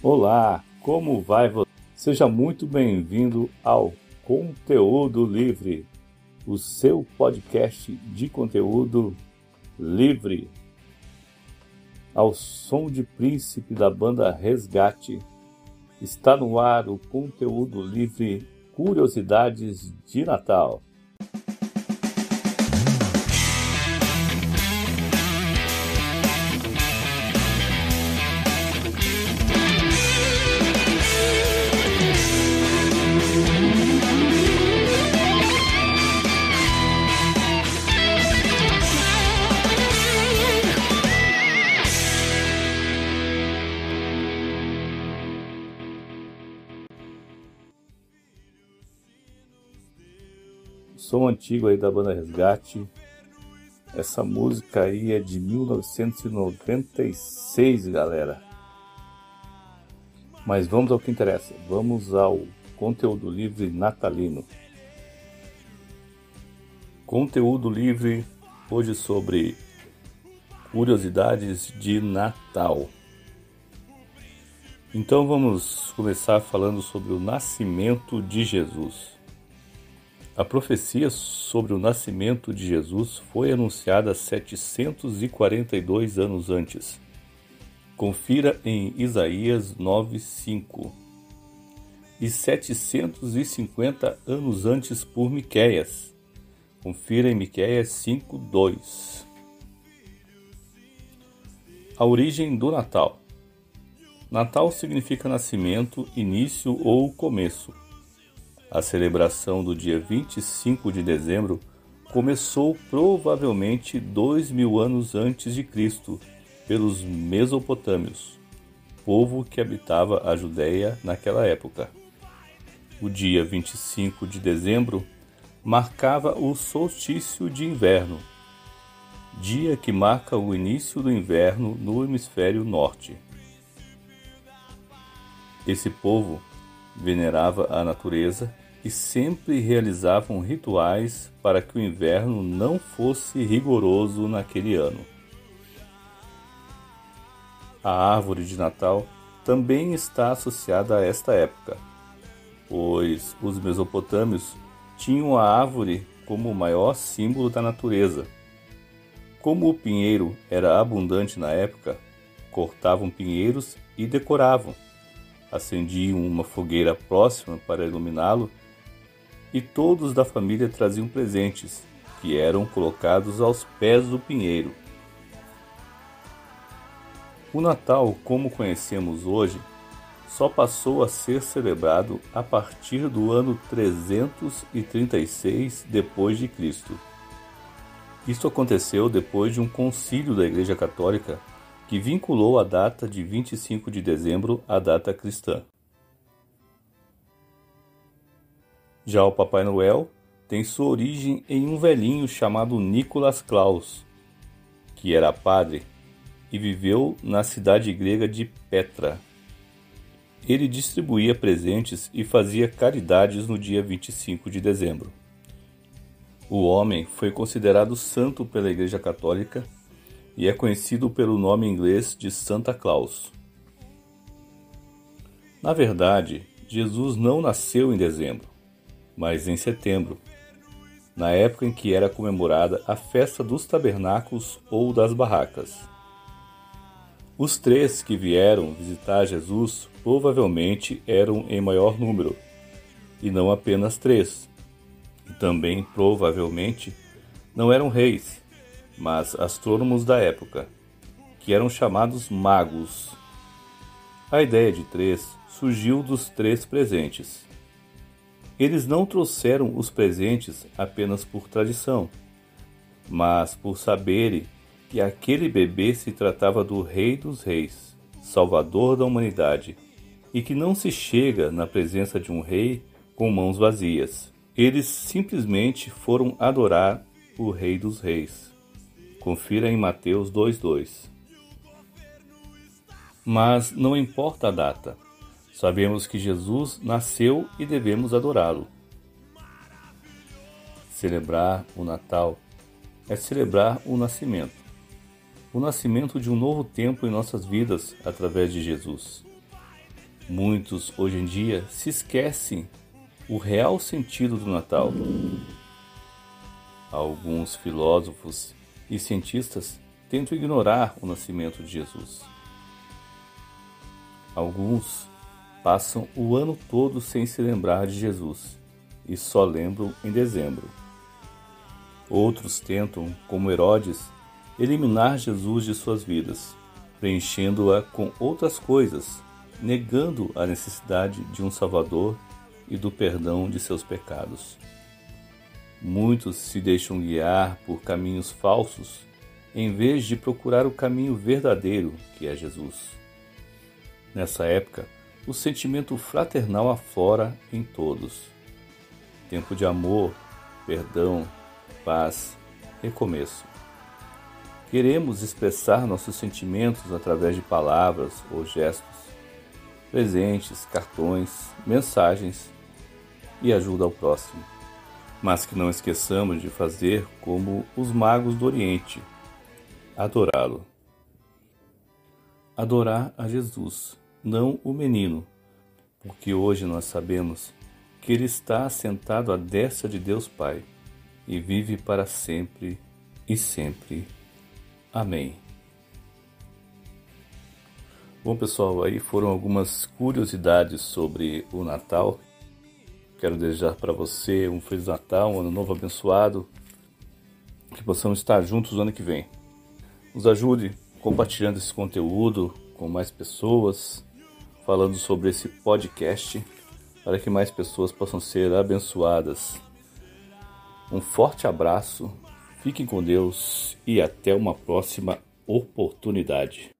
Olá, como vai você? Seja muito bem-vindo ao Conteúdo Livre, o seu podcast de conteúdo livre. Ao som de príncipe da banda Resgate, está no ar o conteúdo livre Curiosidades de Natal. Som antigo aí da banda Resgate. Essa música aí é de 1996, galera. Mas vamos ao que interessa. Vamos ao conteúdo livre natalino. Conteúdo livre hoje sobre curiosidades de Natal. Então vamos começar falando sobre o nascimento de Jesus. A profecia sobre o nascimento de Jesus foi anunciada 742 anos antes. Confira em Isaías 9:5. E 750 anos antes por Miqueias. Confira em Miqueias 5:2. A origem do Natal. Natal significa nascimento, início ou começo. A celebração do dia 25 de dezembro começou provavelmente dois mil anos antes de Cristo pelos Mesopotâmios, povo que habitava a Judéia naquela época. O dia 25 de dezembro marcava o solstício de inverno, dia que marca o início do inverno no hemisfério norte. Esse povo venerava a natureza e sempre realizavam rituais para que o inverno não fosse rigoroso naquele ano. A árvore de Natal também está associada a esta época, pois os mesopotâmios tinham a árvore como o maior símbolo da natureza. Como o pinheiro era abundante na época, cortavam pinheiros e decoravam acendiam uma fogueira próxima para iluminá-lo, e todos da família traziam presentes, que eram colocados aos pés do pinheiro. O Natal, como conhecemos hoje, só passou a ser celebrado a partir do ano 336 depois de Cristo. Isso aconteceu depois de um concílio da Igreja Católica que vinculou a data de 25 de dezembro à data cristã. Já o Papai Noel tem sua origem em um velhinho chamado Nicolas Claus, que era padre e viveu na cidade grega de Petra. Ele distribuía presentes e fazia caridades no dia 25 de dezembro. O homem foi considerado santo pela Igreja Católica e é conhecido pelo nome inglês de Santa Claus. Na verdade, Jesus não nasceu em dezembro, mas em setembro, na época em que era comemorada a festa dos tabernáculos ou das barracas. Os três que vieram visitar Jesus provavelmente eram em maior número, e não apenas três. E também provavelmente não eram reis, mas astrônomos da época, que eram chamados magos. A ideia de três surgiu dos três presentes. Eles não trouxeram os presentes apenas por tradição, mas por saberem que aquele bebê se tratava do Rei dos Reis, Salvador da humanidade, e que não se chega na presença de um rei com mãos vazias. Eles simplesmente foram adorar o Rei dos Reis. Confira em Mateus 2:2. Mas não importa a data. Sabemos que Jesus nasceu e devemos adorá-lo. Celebrar o Natal é celebrar o nascimento. O nascimento de um novo tempo em nossas vidas através de Jesus. Muitos hoje em dia se esquecem o real sentido do Natal. Alguns filósofos e cientistas tentam ignorar o nascimento de Jesus. Alguns passam o ano todo sem se lembrar de Jesus e só lembram em dezembro. Outros tentam, como Herodes, eliminar Jesus de suas vidas, preenchendo-a com outras coisas, negando a necessidade de um Salvador e do perdão de seus pecados. Muitos se deixam guiar por caminhos falsos em vez de procurar o caminho verdadeiro, que é Jesus. Nessa época, o sentimento fraternal aflora em todos. Tempo de amor, perdão, paz, recomeço. Queremos expressar nossos sentimentos através de palavras ou gestos, presentes, cartões, mensagens e ajuda ao próximo. Mas que não esqueçamos de fazer como os magos do Oriente, adorá-lo. Adorar a Jesus, não o menino, porque hoje nós sabemos que ele está sentado à destra de Deus Pai e vive para sempre e sempre. Amém. Bom, pessoal, aí foram algumas curiosidades sobre o Natal. Quero desejar para você um Feliz Natal, um Ano Novo abençoado. Que possamos estar juntos no ano que vem. Nos ajude compartilhando esse conteúdo com mais pessoas, falando sobre esse podcast, para que mais pessoas possam ser abençoadas. Um forte abraço, fiquem com Deus e até uma próxima oportunidade.